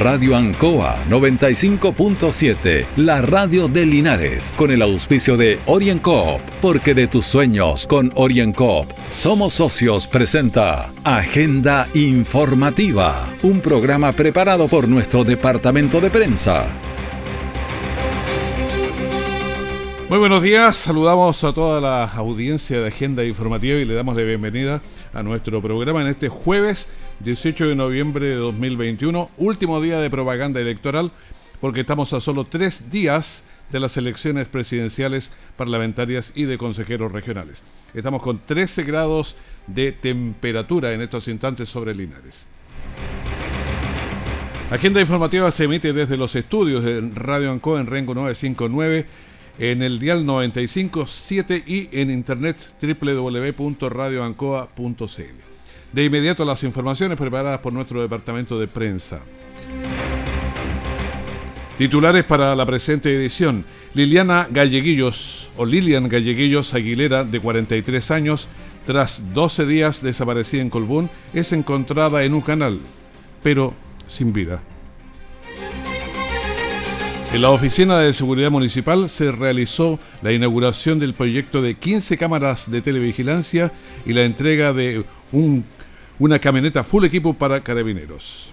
Radio Ancoa 95.7, la radio de Linares, con el auspicio de OrienCoop, porque de tus sueños con OrienCoop somos socios presenta Agenda Informativa, un programa preparado por nuestro departamento de prensa. Muy buenos días, saludamos a toda la audiencia de Agenda Informativa y le damos la bienvenida a nuestro programa en este jueves 18 de noviembre de 2021, último día de propaganda electoral, porque estamos a solo tres días de las elecciones presidenciales, parlamentarias y de consejeros regionales. Estamos con 13 grados de temperatura en estos instantes sobre Linares. Agenda informativa se emite desde los estudios de Radio Anco en Rengo 959 en el dial 957 y en internet www.radioancoa.cl. De inmediato las informaciones preparadas por nuestro departamento de prensa. Titulares para la presente edición. Liliana Galleguillos o Lilian Galleguillos Aguilera, de 43 años, tras 12 días desaparecida en Colbún, es encontrada en un canal, pero sin vida. En la Oficina de Seguridad Municipal se realizó la inauguración del proyecto de 15 cámaras de televigilancia y la entrega de una camioneta full equipo para carabineros.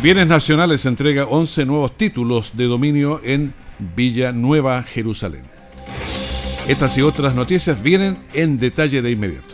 Bienes Nacionales entrega 11 nuevos títulos de dominio en Villa Nueva, Jerusalén. Estas y otras noticias vienen en detalle de inmediato.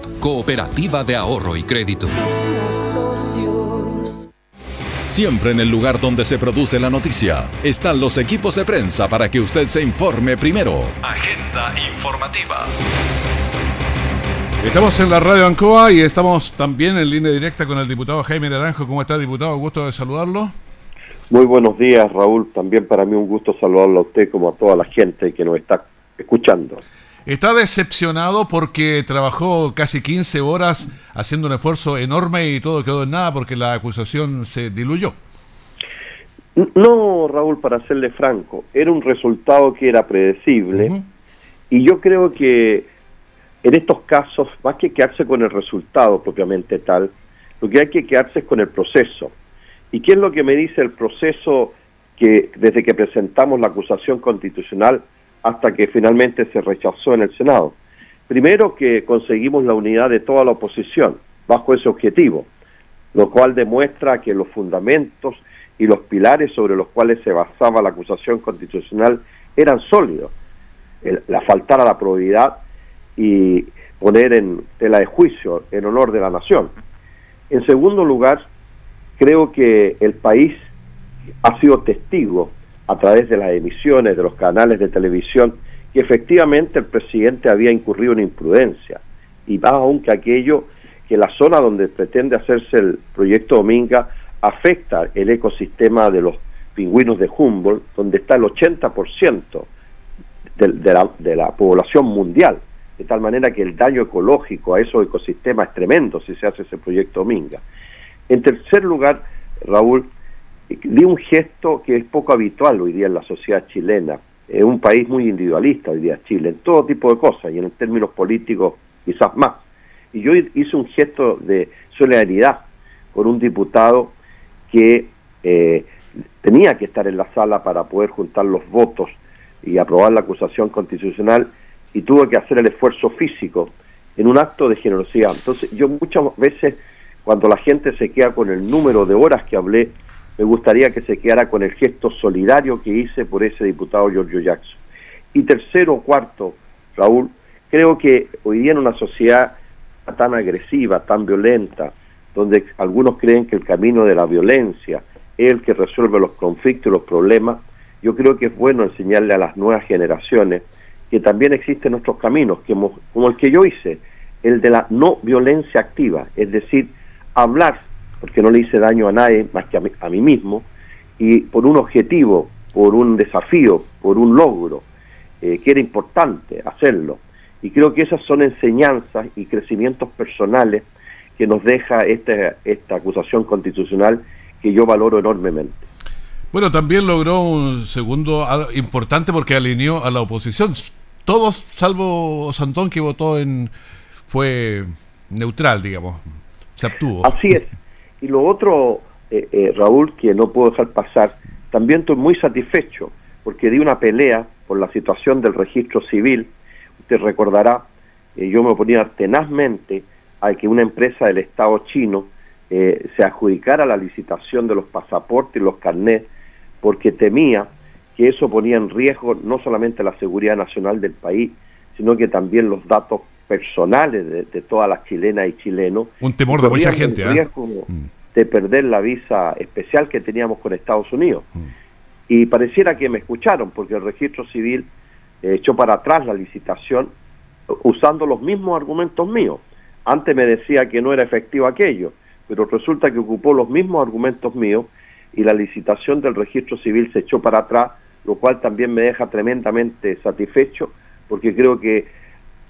Cooperativa de Ahorro y Crédito. Siempre en el lugar donde se produce la noticia están los equipos de prensa para que usted se informe primero. Agenda informativa. Estamos en la radio Ancoa y estamos también en línea directa con el diputado Jaime Naranjo. ¿Cómo está, diputado? Gusto de saludarlo. Muy buenos días, Raúl. También para mí un gusto saludarlo a usted como a toda la gente que nos está escuchando. Está decepcionado porque trabajó casi 15 horas haciendo un esfuerzo enorme y todo quedó en nada porque la acusación se diluyó. No, Raúl, para serle franco, era un resultado que era predecible y yo creo que en estos casos, más que quedarse con el resultado propiamente tal, lo que hay que quedarse es con el proceso. ¿Y qué es lo que me dice el proceso que desde que presentamos la acusación constitucional hasta que finalmente se rechazó en el Senado. Primero que conseguimos la unidad de toda la oposición bajo ese objetivo, lo cual demuestra que los fundamentos y los pilares sobre los cuales se basaba la acusación constitucional eran sólidos. la faltar a la probidad y poner en tela de juicio en honor de la nación. En segundo lugar, creo que el país ha sido testigo a través de las emisiones de los canales de televisión que efectivamente el presidente había incurrido en imprudencia y más aún que aquello que la zona donde pretende hacerse el proyecto Dominga afecta el ecosistema de los pingüinos de Humboldt, donde está el 80% de, de, la, de la población mundial, de tal manera que el daño ecológico a esos ecosistemas es tremendo si se hace ese proyecto Dominga. En tercer lugar, Raúl, di un gesto que es poco habitual hoy día en la sociedad chilena. Es un país muy individualista hoy día Chile, en todo tipo de cosas y en términos políticos quizás más. Y yo hice un gesto de solidaridad con un diputado que eh, tenía que estar en la sala para poder juntar los votos y aprobar la acusación constitucional y tuvo que hacer el esfuerzo físico en un acto de generosidad. Entonces yo muchas veces cuando la gente se queda con el número de horas que hablé me gustaría que se quedara con el gesto solidario que hice por ese diputado Giorgio Jackson. Y tercero cuarto, Raúl, creo que hoy día en una sociedad tan agresiva, tan violenta, donde algunos creen que el camino de la violencia es el que resuelve los conflictos y los problemas, yo creo que es bueno enseñarle a las nuevas generaciones que también existen otros caminos, como el que yo hice, el de la no violencia activa, es decir, hablar porque no le hice daño a nadie más que a mí, a mí mismo, y por un objetivo, por un desafío, por un logro, eh, que era importante hacerlo. Y creo que esas son enseñanzas y crecimientos personales que nos deja esta, esta acusación constitucional que yo valoro enormemente. Bueno, también logró un segundo importante porque alineó a la oposición. Todos, salvo Santón, que votó en. fue neutral, digamos. Se abstuvo. Así es. Y lo otro, eh, eh, Raúl, que no puedo dejar pasar, también estoy muy satisfecho porque di una pelea por la situación del registro civil. Usted recordará, eh, yo me oponía tenazmente a que una empresa del Estado chino se adjudicara la licitación de los pasaportes y los carnets porque temía que eso ponía en riesgo no solamente la seguridad nacional del país, sino que también los datos personales de, todas las chilenas y chilenos. Un temor de mucha gente. ¿eh? Mm. De perder la visa especial que teníamos con Estados Unidos. Mm. Y pareciera que me escucharon, porque el registro civil echó para atrás la licitación usando los mismos argumentos míos. Antes me decía que no era efectivo aquello, pero resulta que ocupó los mismos argumentos míos y la licitación del registro civil se echó para atrás, lo cual también me deja tremendamente satisfecho porque creo que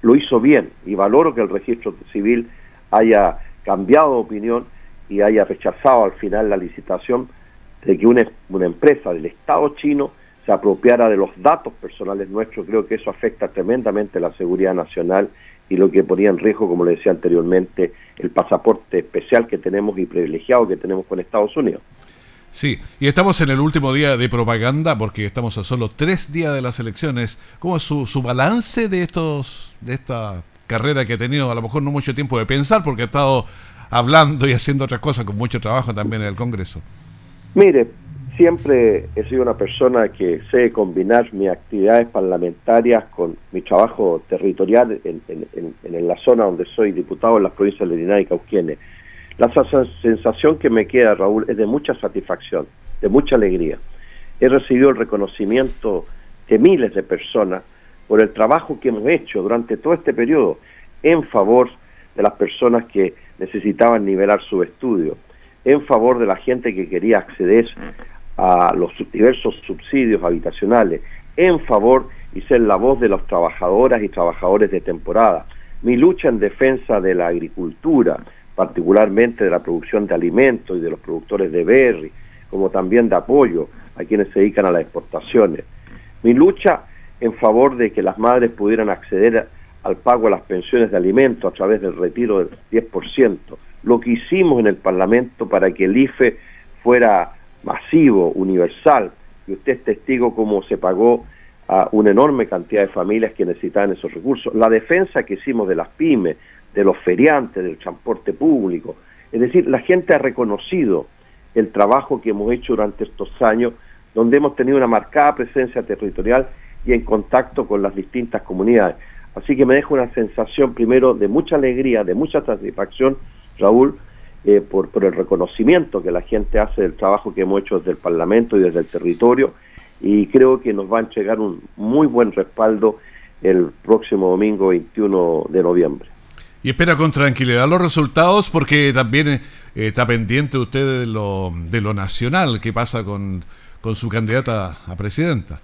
lo hizo bien y valoro que el registro civil haya cambiado de opinión y haya rechazado al final la licitación de que una, una empresa del Estado chino se apropiara de los datos personales nuestros. Creo que eso afecta tremendamente la seguridad nacional y lo que ponía en riesgo, como le decía anteriormente, el pasaporte especial que tenemos y privilegiado que tenemos con Estados Unidos. Sí, y estamos en el último día de propaganda porque estamos a solo tres días de las elecciones. ¿Cómo es su, su balance de estos de esta carrera que ha tenido a lo mejor no mucho tiempo de pensar porque ha estado hablando y haciendo otras cosas con mucho trabajo también en el Congreso? Mire, siempre he sido una persona que sé combinar mis actividades parlamentarias con mi trabajo territorial en, en, en, la zona donde soy diputado en las provincias de Linares y Cauquienes la sensación que me queda, Raúl, es de mucha satisfacción, de mucha alegría. He recibido el reconocimiento de miles de personas por el trabajo que hemos hecho durante todo este periodo en favor de las personas que necesitaban nivelar su estudio, en favor de la gente que quería acceder a los diversos subsidios habitacionales, en favor y ser la voz de las trabajadoras y trabajadores de temporada. Mi lucha en defensa de la agricultura, particularmente de la producción de alimentos y de los productores de berry, como también de apoyo a quienes se dedican a las exportaciones. Mi lucha en favor de que las madres pudieran acceder al pago de las pensiones de alimentos a través del retiro del 10%, lo que hicimos en el Parlamento para que el IFE fuera masivo, universal, y usted es testigo cómo se pagó a una enorme cantidad de familias que necesitaban esos recursos, la defensa que hicimos de las pymes, de los feriantes, del transporte público. Es decir, la gente ha reconocido el trabajo que hemos hecho durante estos años, donde hemos tenido una marcada presencia territorial y en contacto con las distintas comunidades. Así que me deja una sensación primero de mucha alegría, de mucha satisfacción, Raúl, eh, por, por el reconocimiento que la gente hace del trabajo que hemos hecho desde el Parlamento y desde el territorio, y creo que nos va a entregar un muy buen respaldo el próximo domingo 21 de noviembre. Y espera con tranquilidad los resultados porque también eh, está pendiente usted de lo, de lo nacional, qué pasa con, con su candidata a presidenta.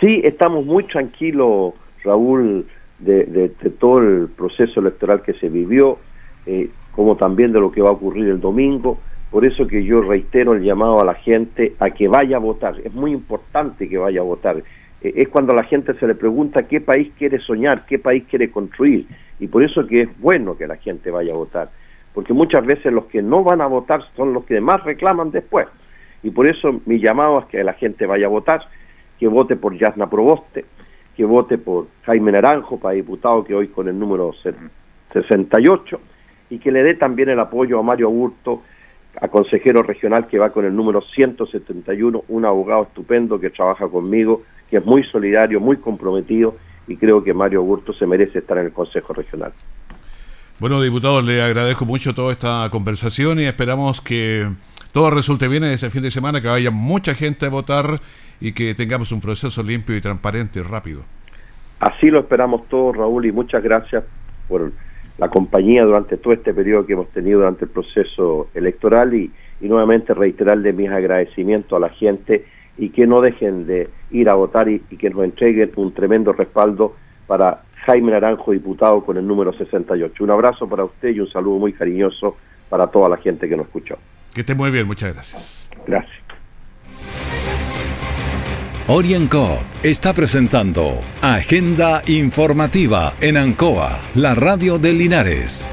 Sí, estamos muy tranquilos, Raúl, de, todo el proceso electoral que se vivió, eh, como también de lo que va a ocurrir el domingo. Por eso que yo reitero el llamado a la gente a que vaya a votar. Es muy importante que vaya a votar. Eh, es cuando a la gente se le pregunta qué país quiere soñar, qué país quiere construir y por eso que es bueno que la gente vaya a votar, porque muchas veces los que no van a votar son los que más reclaman después. Y por eso mi llamado es que la gente vaya a votar, que vote por Yasna Proboste, que vote por Jaime Naranjo para diputado que hoy con el número 68 y que le dé también el apoyo a Mario Augusto, a consejero regional que va con el número 171, un abogado estupendo que trabaja conmigo, que es muy solidario, muy comprometido y creo que Mario Augusto se merece estar en el Consejo Regional. Bueno, diputado, le agradezco mucho toda esta conversación y esperamos que todo resulte bien en ese fin de semana, que vaya mucha gente a votar y que tengamos un proceso limpio y transparente y rápido. Así lo esperamos todos, Raúl, y muchas gracias por la compañía durante todo este periodo que hemos tenido durante el proceso electoral y, nuevamente reiterarle mis agradecimientos a la gente y que no dejen de ir a votar y, y que nos entreguen un tremendo respaldo para Jaime Naranjo, diputado con el número 68. Un abrazo para usted y un saludo muy cariñoso para toda la gente que nos escuchó. Que esté muy bien, muchas gracias. Gracias. Orienco está presentando Agenda Informativa en Ancoa, la radio de Linares.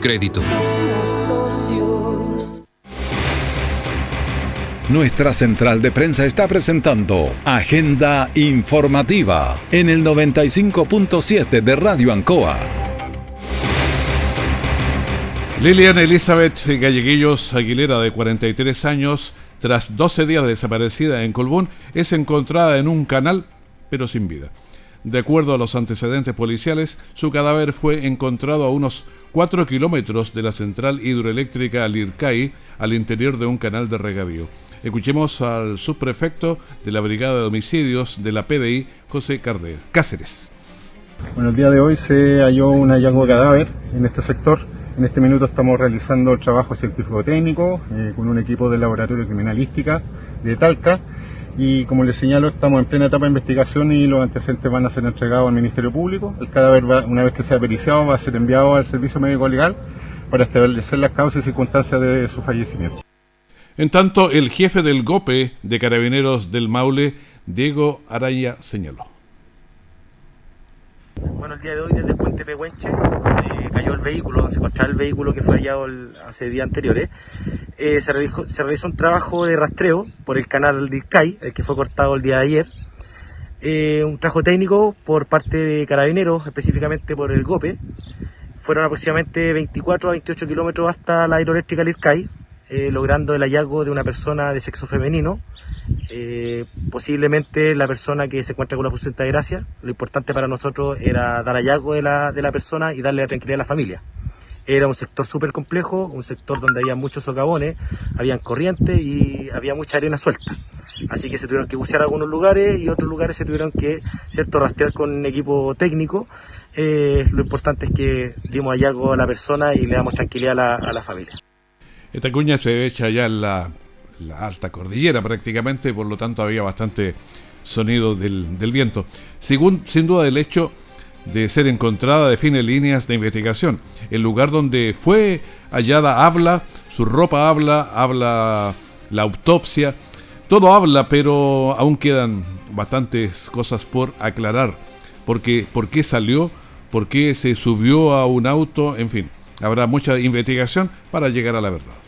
Crédito. Nuestra central de prensa está presentando Agenda Informativa en el 95.7 de Radio Ancoa. Lilian Elizabeth Galleguillos Aguilera, de 43 años, tras 12 días desaparecida en Colbún, es encontrada en un canal, pero sin vida. De acuerdo a los antecedentes policiales, su cadáver fue encontrado a unos 4 kilómetros de la central hidroeléctrica Alircay, al interior de un canal de regadío. Escuchemos al subprefecto de la Brigada de Homicidios de la PDI, José Carder, Cáceres. Bueno, el día de hoy se halló un hallazgo de cadáver en este sector. En este minuto estamos realizando el trabajo científico-técnico eh, con un equipo de laboratorio criminalística de Talca y como les señalo estamos en plena etapa de investigación y los antecedentes van a ser entregados al Ministerio Público. El cadáver una vez que sea periciado va a ser enviado al Servicio Médico Legal para establecer las causas y circunstancias de su fallecimiento. En tanto, el jefe del GOPE de Carabineros del Maule, Diego Araya, señaló. Bueno, el día de hoy desde el puente Pehuenche, donde cayó el vehículo, se encontraba el vehículo que fue hallado hace días anteriores, eh, se, realizó, un trabajo de rastreo por el canal de ICAI, el que fue cortado el día de ayer. Eh, un trabajo técnico por parte de carabineros, específicamente por el GOPE. Fueron aproximadamente 24 a 28 kilómetros hasta la hidroeléctrica Lircay, eh, logrando el hallazgo de una persona de sexo femenino, eh, posiblemente la persona que se encuentra con la fusión de gracia. Lo importante para nosotros era dar hallazgo de la, de la persona y darle la tranquilidad a la familia. Era un sector súper complejo, un sector donde había muchos socavones, habían corrientes y había mucha arena suelta. Así que se tuvieron que bucear algunos lugares y otros lugares se tuvieron que cierto rastrear con equipo técnico. Eh, lo importante es que dimos hallazgo a la persona y le damos tranquilidad a la, a la familia. Esta cuña se echa ya en la la alta cordillera prácticamente, por lo tanto había bastante sonido del, viento. Según, sin duda el hecho de ser encontrada define líneas de investigación. El lugar donde fue hallada habla, su ropa habla, habla la autopsia, todo habla, pero aún quedan bastantes cosas por aclarar. Porque, ¿Por qué salió? ¿Por qué se subió a un auto? En fin, habrá mucha investigación para llegar a la verdad.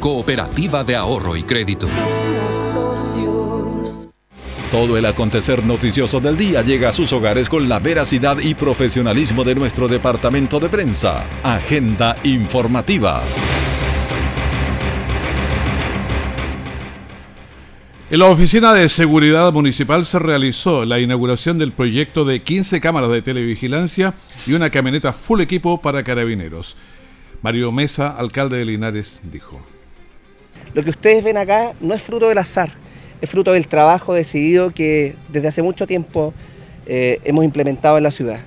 Cooperativa de Ahorro y Crédito. Todo el acontecer noticioso del día llega a sus hogares con la veracidad y profesionalismo de nuestro departamento de prensa. Agenda informativa. En la Oficina de Seguridad Municipal se realizó la inauguración del proyecto de 15 cámaras de televigilancia y una camioneta full equipo para carabineros. Mario Mesa, alcalde de Linares, dijo. Lo que ustedes ven acá no es fruto del azar, es fruto del trabajo decidido que desde hace mucho tiempo eh, hemos implementado en la ciudad.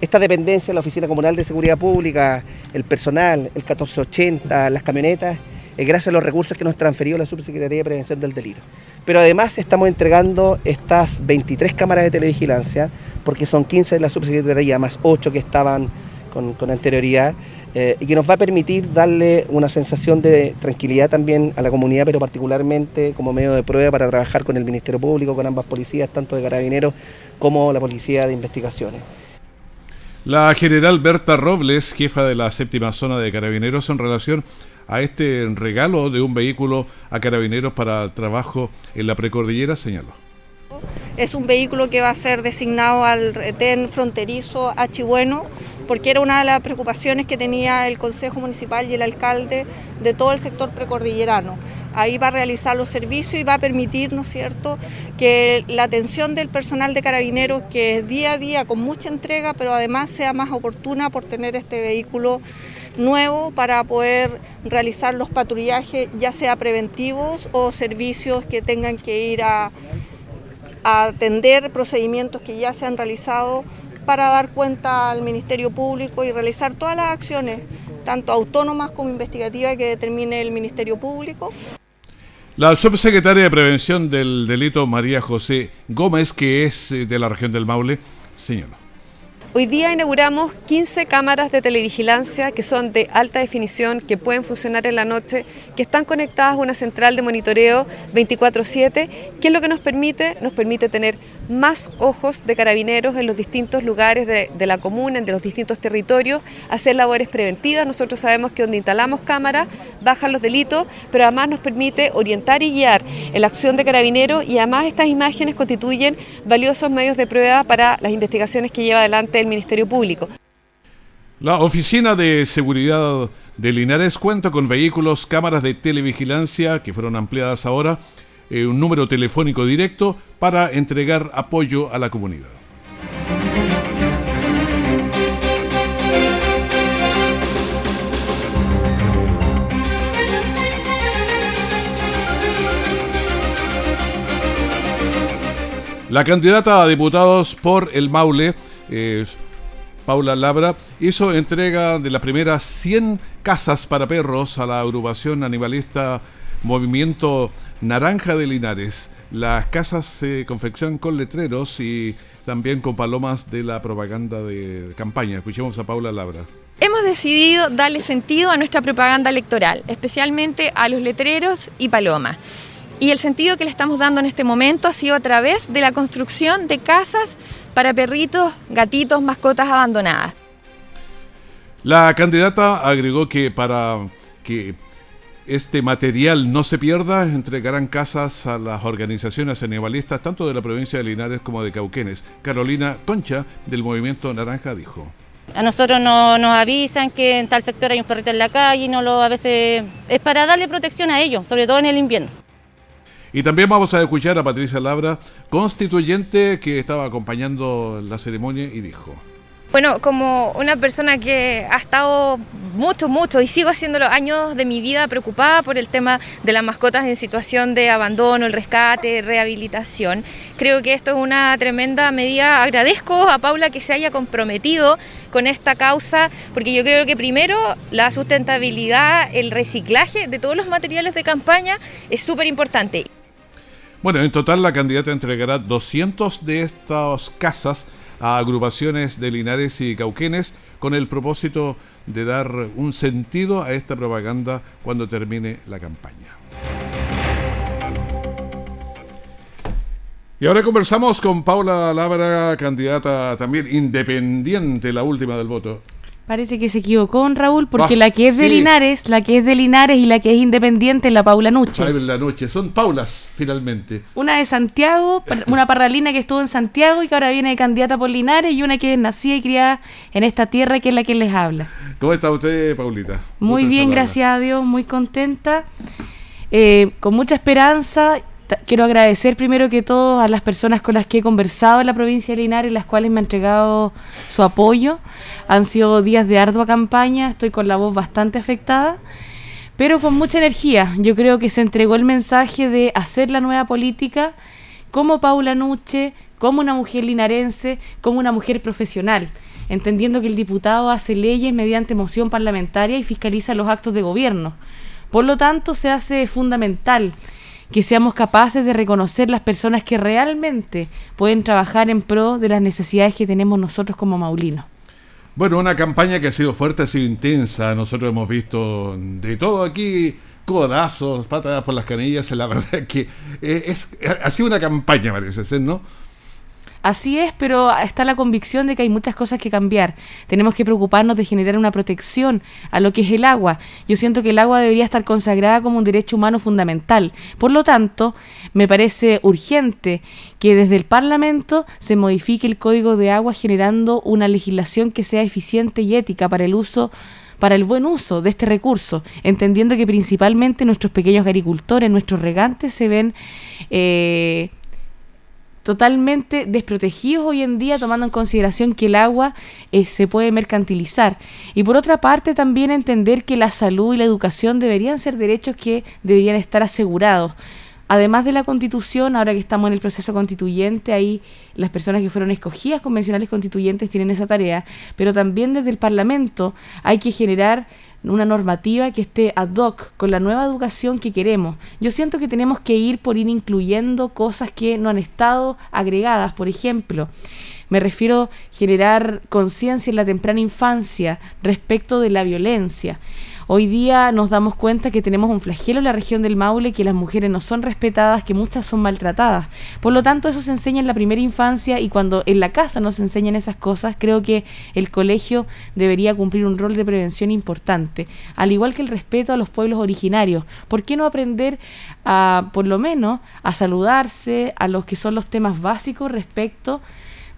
Esta dependencia, la Oficina Comunal de Seguridad Pública, el personal, el 1480, las camionetas, eh, gracias a los recursos que nos transferió la Subsecretaría de Prevención del Delito. Pero además estamos entregando estas 23 cámaras de televigilancia, porque son 15 de la Subsecretaría, más 8 que estaban con anterioridad, eh, y que nos va a permitir darle una sensación de tranquilidad también a la comunidad, pero particularmente como medio de prueba para trabajar con el Ministerio Público, con ambas policías, tanto de carabineros como la Policía de Investigaciones. La general Berta Robles, jefa de la séptima zona de carabineros, en relación a este regalo de un vehículo a carabineros para el trabajo en la precordillera, señaló. Es un vehículo que va a ser designado al retén fronterizo Bueno porque era una de las preocupaciones que tenía el Consejo Municipal y el alcalde de todo el sector precordillerano. Ahí va a realizar los servicios y va a permitir, ¿no es cierto?, que la atención del personal de carabineros, que es día a día con mucha entrega, pero además sea más oportuna por tener este vehículo nuevo para poder realizar los patrullajes, ya sea preventivos o servicios que tengan que ir a, a atender procedimientos que ya se han realizado para dar cuenta al Ministerio Público y realizar todas las acciones, tanto autónomas como investigativas, que determine el Ministerio Público. La subsecretaria de Prevención del Delito, María José Gómez, que es eh, de la región del Maule, señaló. Hoy día inauguramos 15 cámaras de televigilancia que son de alta definición, que pueden funcionar en la noche, que están conectadas a una central de monitoreo 24/7, que es lo que nos permite, nos permite tener más ojos de carabineros en los distintos lugares de, la comuna, en los distintos territorios, hacer labores preventivas. Nosotros sabemos que donde instalamos cámaras bajan los delitos, pero además nos permite orientar y guiar la acción de carabineros y además estas imágenes constituyen valiosos medios de prueba para las investigaciones que lleva adelante el Ministerio Público. La Oficina de Seguridad de Linares cuenta con vehículos, cámaras de televigilancia que fueron ampliadas ahora, eh, un número telefónico directo para entregar apoyo a la comunidad. La candidata a diputados por el Maule Paula Labra, hizo entrega de las primeras 100 casas para perros a la agrupación animalista Movimiento Naranja de Linares. Las casas se confeccionan con letreros y también con palomas de la propaganda de campaña. Escuchemos a Paula Labra. Hemos decidido darle sentido a nuestra propaganda electoral, especialmente a los letreros y palomas. Y el sentido que le estamos dando en este momento ha sido a través de la construcción de casas para perritos, gatitos, mascotas abandonadas. La candidata agregó que para que este material no se pierda, entregarán casas a las organizaciones animalistas tanto de la provincia de Linares como de Cauquenes. Carolina Concha, del Movimiento Naranja, dijo. A nosotros no, nos avisan que en tal sector hay un perrito en la calle y no lo a veces es para darle protección a ellos, sobre todo en el invierno. Y también vamos a escuchar a Patricia Labra, constituyente que estaba acompañando la ceremonia y dijo. Bueno, como una persona que ha estado mucho, mucho y sigo haciendo los años de mi vida preocupada por el tema de las mascotas en situación de abandono, el rescate, rehabilitación, creo que esto es una tremenda medida. Agradezco a Paula que se haya comprometido con esta causa, porque yo creo que primero la sustentabilidad, el reciclaje de todos los materiales de campaña es súper importante. Bueno, en total la candidata entregará 200 de estas casas a agrupaciones de Linares y Cauquenes con el propósito de dar un sentido a esta propaganda cuando termine la campaña. Y ahora conversamos con Paula Labra, candidata también independiente, la última del voto. Parece que se equivocó Raúl, porque la que es de Linares, la que es de Linares y la que es independiente es la Paula Nuche. la Noche, son Paulas, finalmente. Una de Santiago, una parralina que estuvo en Santiago y que ahora viene de candidata por Linares, y una que es nacida y criada en esta tierra que es la que les habla. ¿Cómo está usted, Paulita? Muy bien, gracias a Dios, muy contenta, eh, con mucha esperanza quiero agradecer primero que todo a las personas con las que he conversado en la provincia de Linares, las cuales me han entregado su apoyo. Han sido días de ardua campaña, estoy con la voz bastante afectada, pero con mucha energía. Yo creo que se entregó el mensaje de hacer la nueva política como Paula Nuche, como una mujer linarense, como una mujer profesional, entendiendo que el diputado hace leyes mediante moción parlamentaria y fiscaliza los actos de gobierno Por lo tanto, se hace fundamental que seamos capaces de reconocer las personas que realmente pueden trabajar en pro de las necesidades que tenemos nosotros como maulinos. Bueno, una campaña que ha sido fuerte, ha sido intensa. Nosotros hemos visto de todo aquí, codazos, patadas por las canillas. La verdad es que eh, es, ha sido una campaña, parece ser, ¿no? Así es, pero está la convicción de que hay muchas cosas que cambiar. Tenemos que preocuparnos de generar una protección a lo que es el agua. Yo siento que el agua debería estar consagrada como un derecho humano fundamental. Por lo tanto, me parece urgente que desde el Parlamento se modifique el Código de Agua generando una legislación que sea eficiente y ética para el uso para el buen uso de este recurso, entendiendo que principalmente nuestros pequeños agricultores, nuestros regantes se ven eh, totalmente desprotegidos hoy en día, tomando en consideración que el agua eh, se puede mercantilizar. Y por otra parte, también entender que la salud y la educación deberían ser derechos que deberían estar asegurados. Además de la constitución, ahora que estamos en el proceso constituyente, ahí las personas que fueron escogidas convencionales constituyentes tienen esa tarea, pero también desde el Parlamento hay que generar una normativa que esté ad hoc con la nueva educación que queremos. Yo siento que tenemos que ir por ir incluyendo cosas que no han estado agregadas, por ejemplo. Me refiero a generar conciencia en la temprana infancia respecto de la violencia. Hoy día nos damos cuenta que tenemos un flagelo en la región del Maule, que las mujeres no son respetadas, que muchas son maltratadas. Por lo tanto, eso se enseña en la primera infancia y cuando en la casa nos enseñan esas cosas, creo que el colegio debería cumplir un rol de prevención importante, al igual que el respeto a los pueblos originarios. ¿Por qué no aprender a, por lo menos, a saludarse a los que son los temas básicos respecto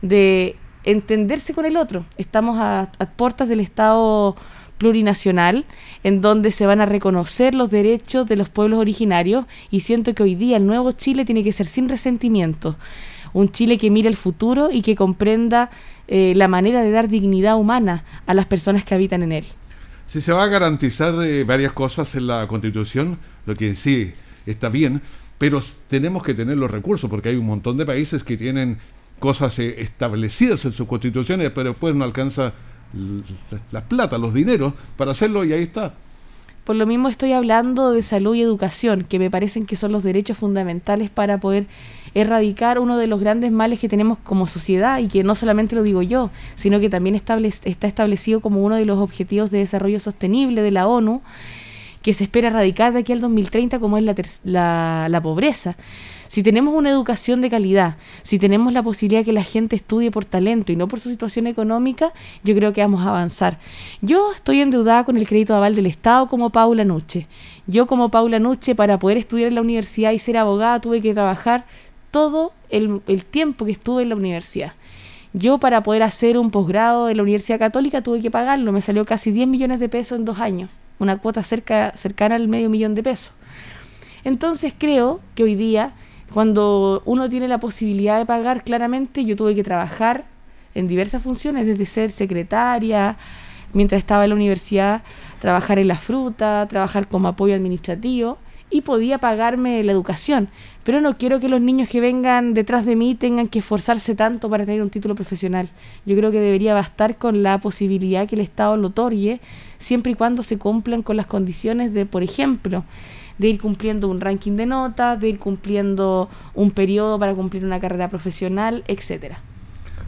de entenderse con el otro? Estamos a, a puertas del Estado plurinacional en donde se van a reconocer los derechos de los pueblos originarios y siento que hoy día el nuevo Chile tiene que ser sin resentimiento, un Chile que mire el futuro y que comprenda eh, la manera de dar dignidad humana a las personas que habitan en él. Si se va a garantizar eh, varias cosas en la Constitución, lo que en sí está bien, pero tenemos que tener los recursos porque hay un montón de países que tienen cosas eh, establecidas en sus constituciones, pero después no alcanza las plata, los dineros para hacerlo y ahí está. Por lo mismo estoy hablando de salud y educación, que me parecen que son los derechos fundamentales para poder erradicar uno de los grandes males que tenemos como sociedad y que no solamente lo digo yo, sino que también está establecido como uno de los objetivos de desarrollo sostenible de la ONU, que se espera erradicar de aquí al 2030 como es la, la, la pobreza. Si tenemos una educación de calidad, si tenemos la posibilidad de que la gente estudie por talento y no por su situación económica, yo creo que vamos a avanzar. Yo estoy endeudada con el crédito aval del Estado como Paula Nuche. Yo como Paula Nuche, para poder estudiar en la universidad y ser abogada, tuve que trabajar todo el, el tiempo que estuve en la universidad. Yo para poder hacer un posgrado en la Universidad Católica tuve que pagarlo, me salió casi 10 millones de pesos en dos años, una cuota cerca, cercana al medio millón de pesos. Entonces creo que hoy día cuando uno tiene la posibilidad de pagar, claramente yo tuve que trabajar en diversas funciones, desde ser secretaria, mientras estaba en la universidad, trabajar en la fruta, trabajar como apoyo administrativo y podía pagarme la educación. Pero no quiero que los niños que vengan detrás de mí tengan que esforzarse tanto para tener un título profesional. Yo creo que debería bastar con la posibilidad que el Estado lo otorgue, siempre y cuando se cumplan con las condiciones de, por ejemplo, de ir cumpliendo un ranking de notas, de ir cumpliendo un periodo para cumplir una carrera profesional, etcétera.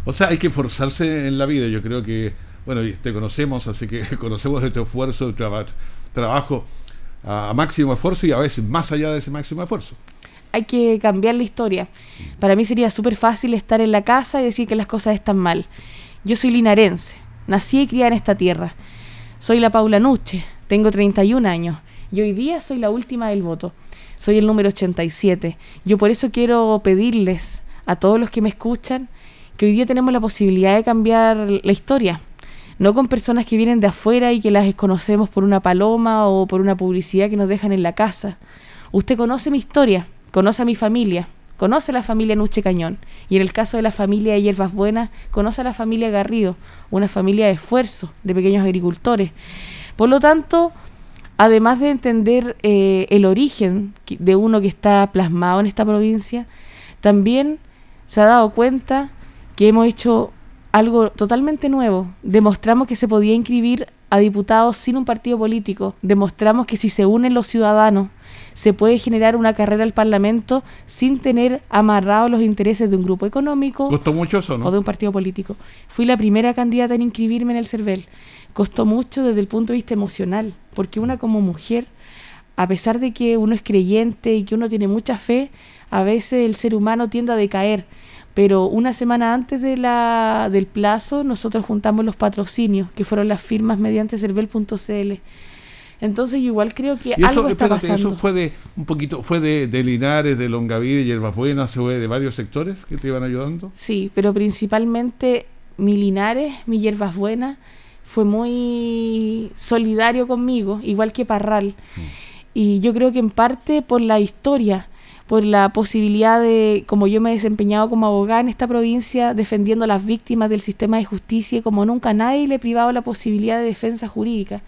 O sea, hay que esforzarse en la vida. Yo creo que, bueno, te conocemos, así que conocemos de tu esfuerzo, de trabajo a, máximo esfuerzo y a veces más allá de ese máximo esfuerzo. Hay que cambiar la historia. Para mí sería súper fácil estar en la casa y decir que las cosas están mal. Yo soy linarense, nací y criada en esta tierra. Soy la Paula Nuche, tengo 31 años. Y hoy día soy la última del voto. Soy el número 87. Yo por eso quiero pedirles a todos los que me escuchan que hoy día tenemos la posibilidad de cambiar la historia. No con personas que vienen de afuera y que las conocemos por una paloma o por una publicidad que nos dejan en la casa. Usted conoce mi historia, conoce a mi familia, conoce a la familia Nuche Cañón. Y en el caso de la familia de Hierbas Buenas, conoce a la familia Garrido, una familia de esfuerzo, de pequeños agricultores. Por lo tanto, además de entender eh, el origen de uno que está plasmado en esta provincia, también se ha dado cuenta que hemos hecho algo totalmente nuevo. Demostramos que se podía inscribir a diputados sin un partido político. Demostramos que si se unen los ciudadanos, se puede generar una carrera al Parlamento sin tener amarrados los intereses de un grupo económico ¿Costó mucho eso, no? o de un partido político. Fui la primera candidata en inscribirme en el CERVEL. Costó mucho desde el punto de vista emocional, porque una como mujer, a pesar de que uno es creyente y que uno tiene mucha fe, a veces el ser humano tiende a decaer pero una semana antes de la, del plazo nosotros juntamos los patrocinios, que fueron las firmas mediante cervel.cl. Entonces yo igual creo que algo está pasando. ¿Eso fue de un poquito, fue de, de Linares, de Longavide, Hierbas Buenas, fue de varios sectores que te iban ayudando? Sí, pero principalmente mi Linares, mi Hierbas Buenas, fue muy solidario conmigo, igual que Parral. Mm. Y yo creo que en parte por la historia por la posibilidad de, como yo me he desempeñado como abogada en esta provincia, defendiendo a las víctimas del sistema de justicia, como nunca nadie le he privado la posibilidad de defensa jurídica.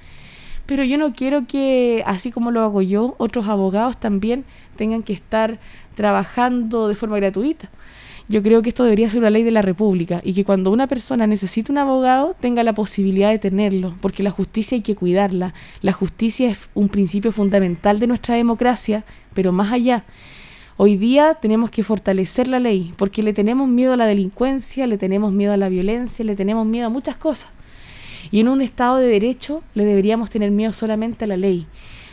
Pero yo no quiero que, así como lo hago yo, otros abogados también tengan que estar trabajando de forma gratuita. Yo creo que esto debería ser una ley de la República y que cuando una persona necesite un abogado tenga la posibilidad de tenerlo, porque la justicia hay que cuidarla. La justicia es un principio fundamental de nuestra democracia, pero más allá. Hoy día tenemos que fortalecer la ley porque le tenemos miedo a la delincuencia, le tenemos miedo a la violencia, le tenemos miedo a muchas cosas. Y en un Estado de derecho le deberíamos tener miedo solamente a la ley,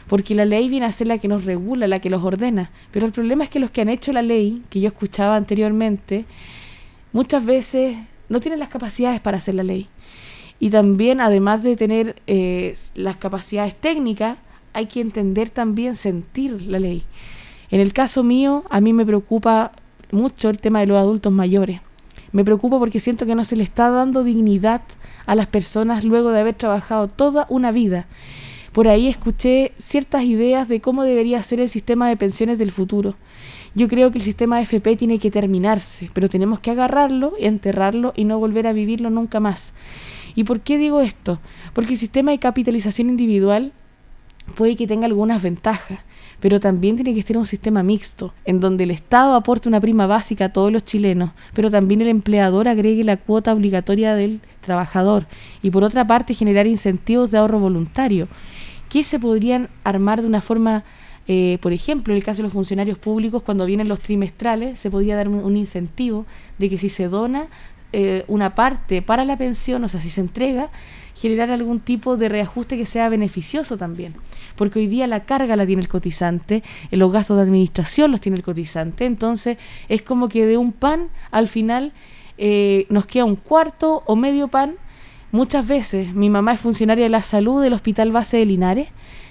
porque la ley viene a ser la que nos regula, la que los ordena. Pero el problema es que los que han hecho la ley, que yo escuchaba anteriormente, muchas veces no tienen las capacidades para hacer la ley. Y también, además de tener eh, las capacidades técnicas, hay que entender también sentir la ley. En el caso mío, a mí me preocupa mucho el tema de los adultos mayores. Me preocupa porque siento que no se le está dando dignidad a las personas luego de haber trabajado toda una vida. Por ahí escuché ciertas ideas de cómo debería ser el sistema de pensiones del futuro. Yo creo que el sistema FP tiene que terminarse, pero tenemos que agarrarlo, enterrarlo y no volver a vivirlo nunca más. ¿Y por qué digo esto? Porque el sistema de capitalización individual puede que tenga algunas ventajas, pero también tiene que ser un sistema mixto, en donde el Estado aporte una prima básica a todos los chilenos, pero también el empleador agregue la cuota obligatoria del trabajador y por otra parte generar incentivos de ahorro voluntario, que se podrían armar de una forma eh, por ejemplo, en el caso de los funcionarios públicos, cuando vienen los trimestrales, se podría dar un, incentivo de que si se dona eh, una parte para la pensión, o sea, si se entrega, generar algún tipo de reajuste que sea beneficioso también. Porque hoy día la carga la tiene el cotizante, eh, los gastos de administración los tiene el cotizante, entonces es como que de un pan al final eh, nos queda un cuarto o medio pan. Muchas veces mi mamá es funcionaria de la salud del Hospital Base de Linares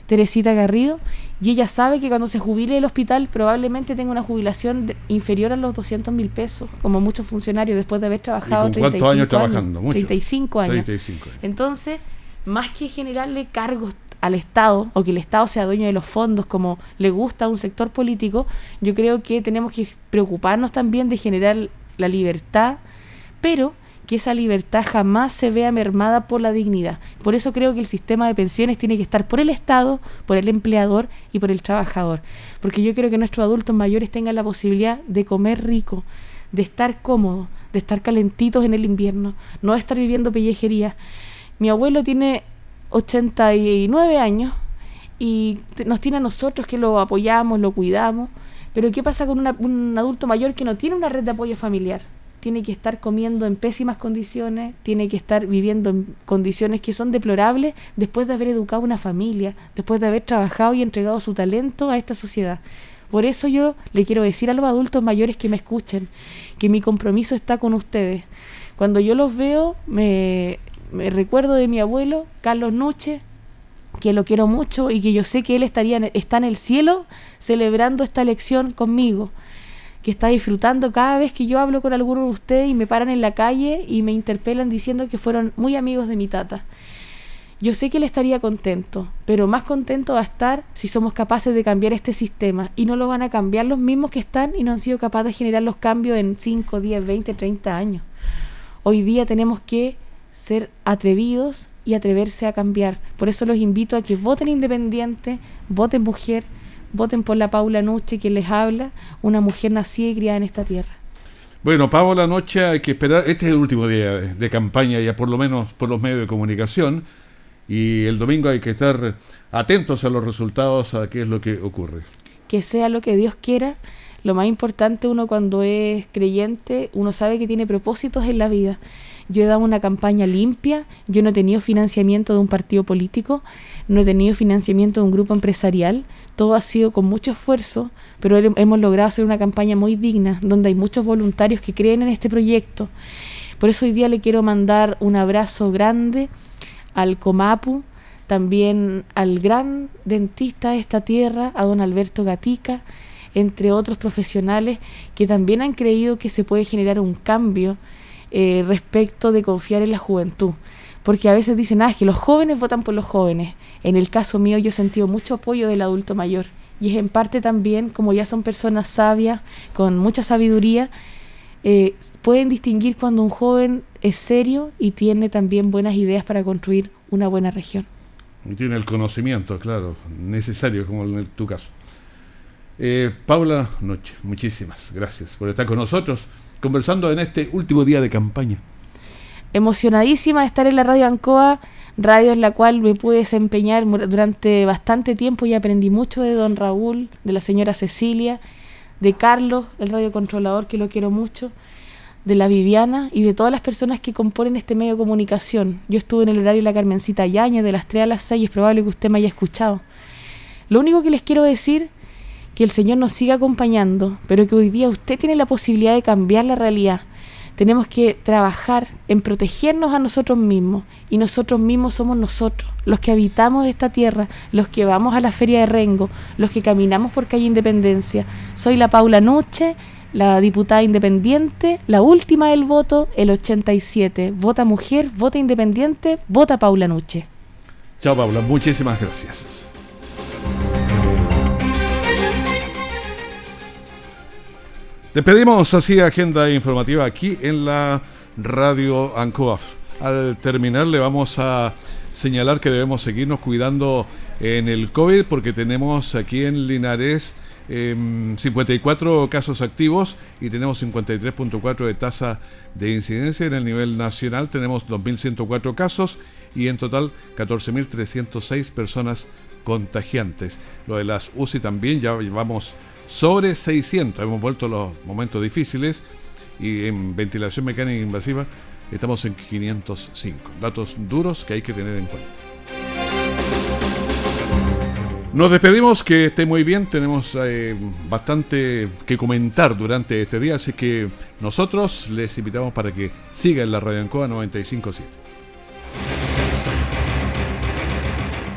Teresita Garrido, y ella sabe que cuando se jubile el hospital probablemente tenga una jubilación inferior a los 200 mil pesos, como muchos funcionarios después de haber trabajado ¿Y ¿Cuántos años trabajando? 35 años. Entonces, más que generarle cargos al Estado o que el Estado sea dueño de los fondos como le gusta a un sector político, yo creo que tenemos que preocuparnos también de generar la libertad, pero que esa libertad jamás se vea mermada por la dignidad. Por eso creo que el sistema de pensiones tiene que estar por el Estado, por el empleador y por el trabajador. Porque yo quiero que nuestros adultos mayores tengan la posibilidad de comer rico, de estar cómodos, de estar calentitos en el invierno, no estar viviendo pellejería. Mi abuelo tiene 89 años y nos tiene a nosotros que lo apoyamos, lo cuidamos. Pero ¿qué pasa con un adulto mayor que no tiene una red de apoyo familiar? Tiene que estar comiendo en pésimas condiciones, tiene que estar viviendo en condiciones que son deplorables después de haber educado una familia, después de haber trabajado y entregado su talento a esta sociedad. Por eso yo le quiero decir a los adultos mayores que me escuchen que mi compromiso está con ustedes. Cuando yo los veo, me, recuerdo de mi abuelo, Carlos Noche, que lo quiero mucho y que yo sé que él estaría está en el cielo celebrando esta elección conmigo que está disfrutando cada vez que yo hablo con alguno de ustedes y me paran en la calle y me interpelan diciendo que fueron muy amigos de mi tata. Yo sé que él estaría contento, pero más contento va a estar si somos capaces de cambiar este sistema y no lo van a cambiar los mismos que están y no han sido capaces de generar los cambios en 5, 10, 20, 30 años. Hoy día tenemos que ser atrevidos y atreverse a cambiar. Por eso los invito a que voten independiente, voten mujer, voten por la Paula Noche que les habla, una mujer nacida y criada en esta tierra. Bueno, Paula Noche hay que esperar, este es el último día de, campaña ya por lo menos por los medios de comunicación, y el domingo hay que estar atentos a los resultados, a qué es lo que ocurre. Que sea lo que Dios quiera. Lo más importante uno cuando es creyente, uno sabe que tiene propósitos en la vida. Yo he dado una campaña limpia, yo no he tenido financiamiento de un partido político, no he tenido financiamiento de un grupo empresarial, todo ha sido con mucho esfuerzo, pero hemos logrado hacer una campaña muy digna, donde hay muchos voluntarios que creen en este proyecto. Por eso hoy día le quiero mandar un abrazo grande al Comapu, también al gran dentista de esta tierra, a don Alberto Gatica, entre otros profesionales que también han creído que se puede generar un cambio eh, respecto de confiar en la juventud. Porque a veces dicen, ah, que los jóvenes votan por los jóvenes. En el caso mío yo he sentido mucho apoyo del adulto mayor. Y es en parte también, como ya son personas sabias, con mucha sabiduría, eh, pueden distinguir cuando un joven es serio y tiene también buenas ideas para construir una buena región. Y tiene el conocimiento, claro, necesario, como en tu caso. Eh, Paula Noche, muchísimas gracias por estar con nosotros, conversando en este último día de campaña. Emocionadísima de estar en la radio Ancoa, radio en la cual me pude desempeñar durante bastante tiempo y aprendí mucho de don Raúl, de la señora Cecilia, de Carlos, el radiocontrolador, que lo quiero mucho, de la Viviana y de todas las personas que componen este medio de comunicación. Yo estuve en el horario de la Carmencita Yañez de las 3 a las 6 y es probable que usted me haya escuchado. Lo único que les quiero decir que el Señor nos siga acompañando, pero que hoy día usted tiene la posibilidad de cambiar la realidad. Tenemos que trabajar en protegernos a nosotros mismos y nosotros mismos somos nosotros, los que habitamos esta tierra, los que vamos a la feria de Rengo, los que caminamos por calle Independencia. Soy la Paula Noche, la diputada independiente, la última del voto, el 87. Vota mujer, vota independiente, vota Paula Noche. Chao Paula, muchísimas gracias. Despedimos así agenda informativa aquí en la radio ANCOAF. Al terminar le vamos a señalar que debemos seguirnos cuidando en el COVID porque tenemos aquí en Linares 54 em, casos activos y tenemos 53.4 de tasa de incidencia. En el nivel nacional tenemos 2.104 casos y en total 14.306 personas contagiantes. Lo de las UCI también, ya llevamos sobre 600. Hemos vuelto los momentos difíciles y en ventilación mecánica invasiva estamos en 505. Datos duros que hay que tener en cuenta. Nos despedimos, que esté muy bien, tenemos eh, bastante que comentar durante este día, así que nosotros les invitamos para que sigan la Radio Ancoa 957.